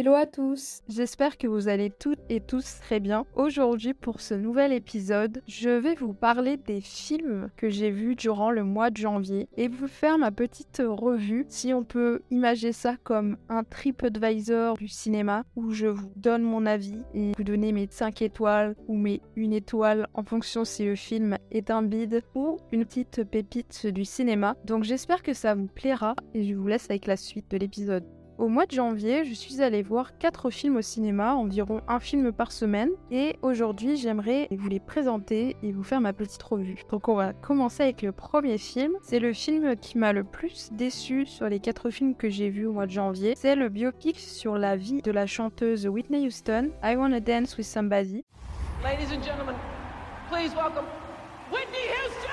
Hello à tous, j'espère que vous allez toutes et tous très bien. Aujourd'hui pour ce nouvel épisode, je vais vous parler des films que j'ai vus durant le mois de janvier et vous faire ma petite revue, si on peut imaginer ça comme un trip advisor du cinéma où je vous donne mon avis et vous donnez mes 5 étoiles ou mes 1 étoile en fonction si le film est un bide ou une petite pépite du cinéma. Donc j'espère que ça vous plaira et je vous laisse avec la suite de l'épisode. Au mois de janvier, je suis allée voir 4 films au cinéma, environ un film par semaine. Et aujourd'hui, j'aimerais vous les présenter et vous faire ma petite revue. Donc on va commencer avec le premier film. C'est le film qui m'a le plus déçu sur les 4 films que j'ai vus au mois de janvier. C'est le biopic sur la vie de la chanteuse Whitney Houston, I Wanna Dance With Somebody. Ladies and gentlemen, please welcome Whitney Houston!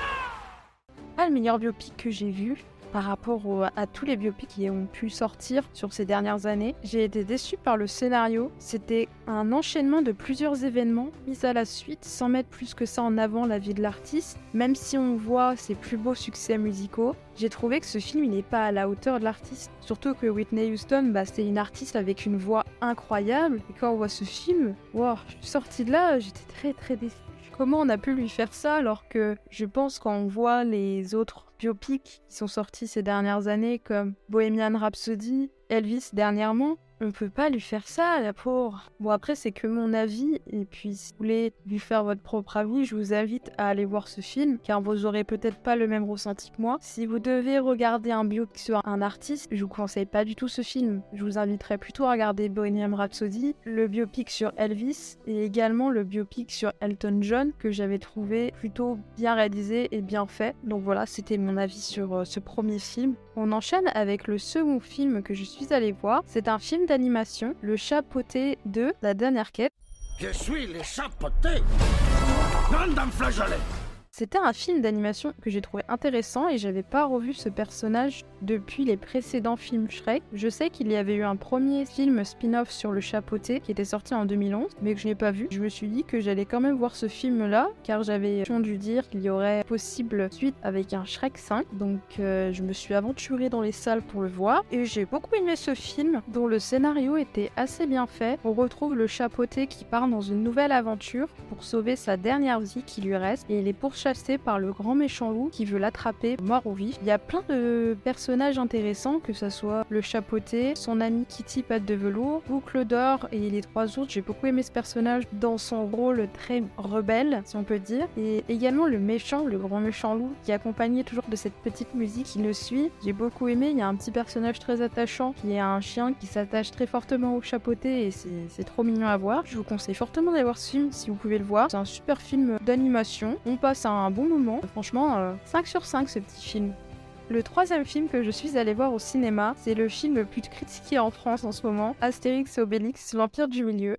Pas le meilleur biopic que j'ai vu, par rapport à tous les biopics qui ont pu sortir sur ces dernières années. J'ai été déçue par le scénario. C'était un enchaînement de plusieurs événements mis à la suite sans mettre plus que ça en avant la vie de l'artiste. Même si on voit ses plus beaux succès musicaux, j'ai trouvé que ce film n'est pas à la hauteur de l'artiste. Surtout que Whitney Houston, bah, c'est une artiste avec une voix incroyable. Et quand on voit ce film, wow, je suis sortie de là, j'étais très très déçue. Comment on a pu lui faire ça alors que je pense quand on voit les autres biopics qui sont sortis ces dernières années comme Bohemian Rhapsody, Elvis dernièrement, on peut pas lui faire ça, la pauvre. Bon, après, c'est que mon avis. Et puis, si vous voulez lui faire votre propre avis, je vous invite à aller voir ce film, car vous aurez peut-être pas le même ressenti que moi. Si vous devez regarder un biopic sur un artiste, je vous conseille pas du tout ce film. Je vous inviterai plutôt à regarder Bohemian Rhapsody, le biopic sur Elvis, et également le biopic sur Elton John, que j'avais trouvé plutôt bien réalisé et bien fait. Donc voilà, c'était avis sur euh, ce premier film. On enchaîne avec le second film que je suis allée voir. C'est un film d'animation, Le Chapeauté 2, La dernière quête. Je suis les chapeautés c'était un film d'animation que j'ai trouvé intéressant et j'avais pas revu ce personnage depuis les précédents films Shrek. Je sais qu'il y avait eu un premier film spin-off sur le chapeauté qui était sorti en 2011 mais que je n'ai pas vu. Je me suis dit que j'allais quand même voir ce film là car j'avais entendu dire qu'il y aurait possible suite avec un Shrek 5 donc euh, je me suis aventurée dans les salles pour le voir et j'ai beaucoup aimé ce film dont le scénario était assez bien fait. On retrouve le chapeauté qui part dans une nouvelle aventure pour sauver sa dernière vie qui lui reste et il est pourchassé par le grand méchant loup qui veut l'attraper mort ou vif. Il y a plein de personnages intéressants, que ce soit le chapeauté, son ami Kitty Patte de velours, Boucle d'or et les trois autres. J'ai beaucoup aimé ce personnage dans son rôle très rebelle, si on peut dire. Et également le méchant, le grand méchant loup, qui est accompagné toujours de cette petite musique qui le suit. J'ai beaucoup aimé. Il y a un petit personnage très attachant qui est un chien qui s'attache très fortement au chapeauté et c'est trop mignon à voir. Je vous conseille fortement d'aller voir ce film si vous pouvez le voir. C'est un super film d'animation. On passe un un bon moment. Franchement, 5 euh, sur 5 ce petit film. Le troisième film que je suis allée voir au cinéma, c'est le film le plus critiqué en France en ce moment, Astérix et Obélix, l'Empire du Milieu.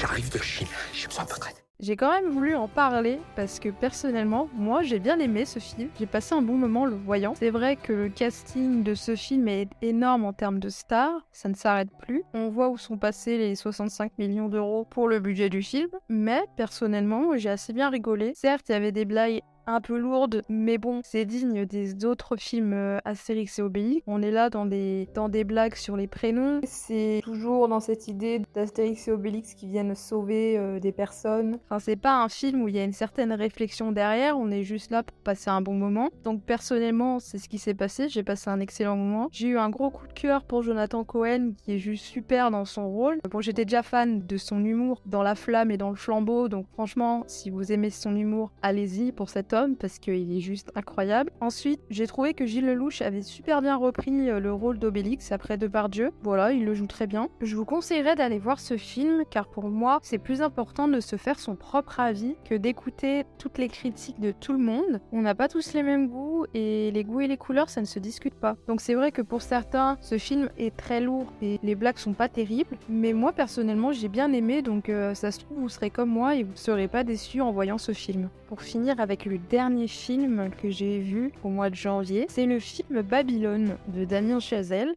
J'arrive de Chine, je suis pas prête. J'ai quand même voulu en parler parce que personnellement, moi j'ai bien aimé ce film. J'ai passé un bon moment le voyant. C'est vrai que le casting de ce film est énorme en termes de stars, ça ne s'arrête plus. On voit où sont passés les 65 millions d'euros pour le budget du film, mais personnellement, j'ai assez bien rigolé. Certes, il y avait des blagues un peu lourde, mais bon, c'est digne des autres films euh, Astérix et Obélix. On est là dans des, dans des blagues sur les prénoms. C'est toujours dans cette idée d'Astérix et Obélix qui viennent sauver euh, des personnes. Enfin, c'est pas un film où il y a une certaine réflexion derrière, on est juste là pour passer un bon moment. Donc personnellement, c'est ce qui s'est passé, j'ai passé un excellent moment. J'ai eu un gros coup de cœur pour Jonathan Cohen qui est juste super dans son rôle. Bon, j'étais déjà fan de son humour dans La Flamme et dans Le Flambeau, donc franchement, si vous aimez son humour, allez-y pour cet homme parce qu'il est juste incroyable. Ensuite, j'ai trouvé que Gilles Lelouch avait super bien repris euh, le rôle d'Obélix après Depardieu. Voilà, il le joue très bien. Je vous conseillerais d'aller voir ce film car pour moi, c'est plus important de se faire son propre avis que d'écouter toutes les critiques de tout le monde. On n'a pas tous les mêmes goûts et les goûts et les couleurs, ça ne se discute pas. Donc c'est vrai que pour certains, ce film est très lourd et les blagues sont pas terribles, mais moi personnellement, j'ai bien aimé donc euh, ça se trouve vous serez comme moi et vous ne serez pas déçus en voyant ce film. Pour finir avec le dernier film que j'ai vu au mois de janvier, c'est le film Babylone de Damien Chazelle.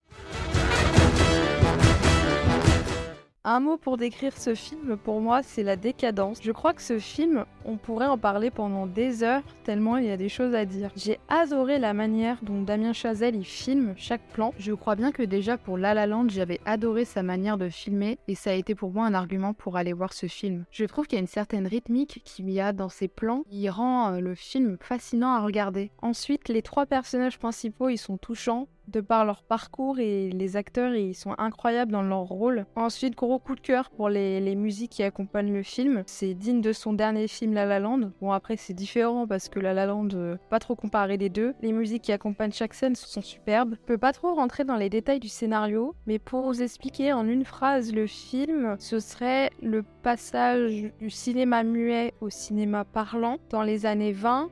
Un mot pour décrire ce film, pour moi, c'est la décadence. Je crois que ce film, on pourrait en parler pendant des heures, tellement il y a des choses à dire. J'ai adoré la manière dont Damien Chazelle y filme chaque plan. Je crois bien que déjà pour La La Land, j'avais adoré sa manière de filmer et ça a été pour moi un argument pour aller voir ce film. Je trouve qu'il y a une certaine rythmique qu'il y a dans ses plans qui rend euh, le film fascinant à regarder. Ensuite, les trois personnages principaux, ils sont touchants de par leur parcours et les acteurs ils sont incroyables dans leur rôle. Ensuite, gros coup de cœur pour les, musiques qui accompagnent le film. C'est digne de son dernier film La La Land. Bon après c'est différent parce que La La Land, euh, pas trop comparer les deux. Les musiques qui accompagnent chaque scène sont superbes. Je peux pas trop rentrer dans les détails du scénario, mais pour vous expliquer en une phrase le film, ce serait le passage du cinéma muet au cinéma parlant dans les années 20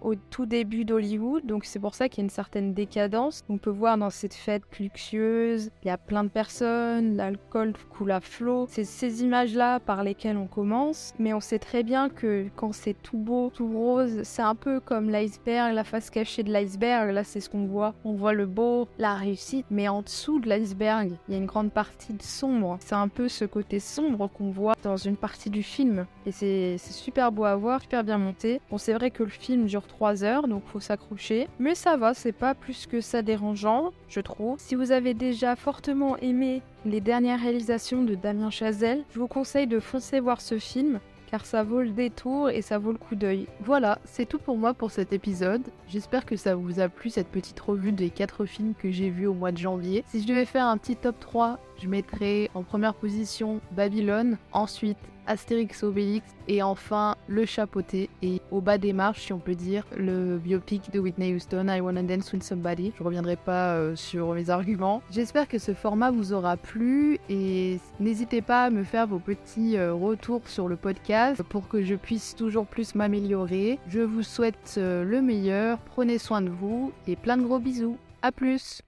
au tout début d'Hollywood. Donc c'est pour ça qu'il y a une certaine décadence. On peut voir dans cette fête luxueuse, il y a plein de personnes, l'alcool coule à flot. C'est ces images-là par lesquelles on commence. Mais on sait très bien que quand c'est tout beau, tout rose, c'est un peu comme l'iceberg, la face cachée de l'iceberg. Là, c'est ce qu'on voit. On voit le beau, la réussite. Mais en dessous de l'iceberg, il y a une grande partie de sombre. C'est un peu ce côté sombre qu'on voit dans une partie du film. Et c'est super beau à voir, super bien monté. Bon, c'est vrai que le film dure 3 heures, donc faut s'accrocher. Mais ça va, c'est pas plus que ça dérangeant, je trouve. Si vous avez déjà fortement aimé les dernières réalisations de Damien Chazelle, je vous conseille de foncer voir ce film car ça vaut le détour et ça vaut le coup d'œil. Voilà, c'est tout pour moi pour cet épisode. J'espère que ça vous a plu cette petite revue des 4 films que j'ai vus au mois de janvier. Si je devais faire un petit top 3, je mettrais en première position Babylone, ensuite Astérix Obélix et enfin Le Chapeauté et au bas des marches si on peut dire le biopic de Whitney Houston I Wanna Dance with Somebody. Je reviendrai pas euh, sur mes arguments. J'espère que ce format vous aura plu et n'hésitez pas à me faire vos petits euh, retours sur le podcast pour que je puisse toujours plus m'améliorer. Je vous souhaite euh, le meilleur, prenez soin de vous et plein de gros bisous. À plus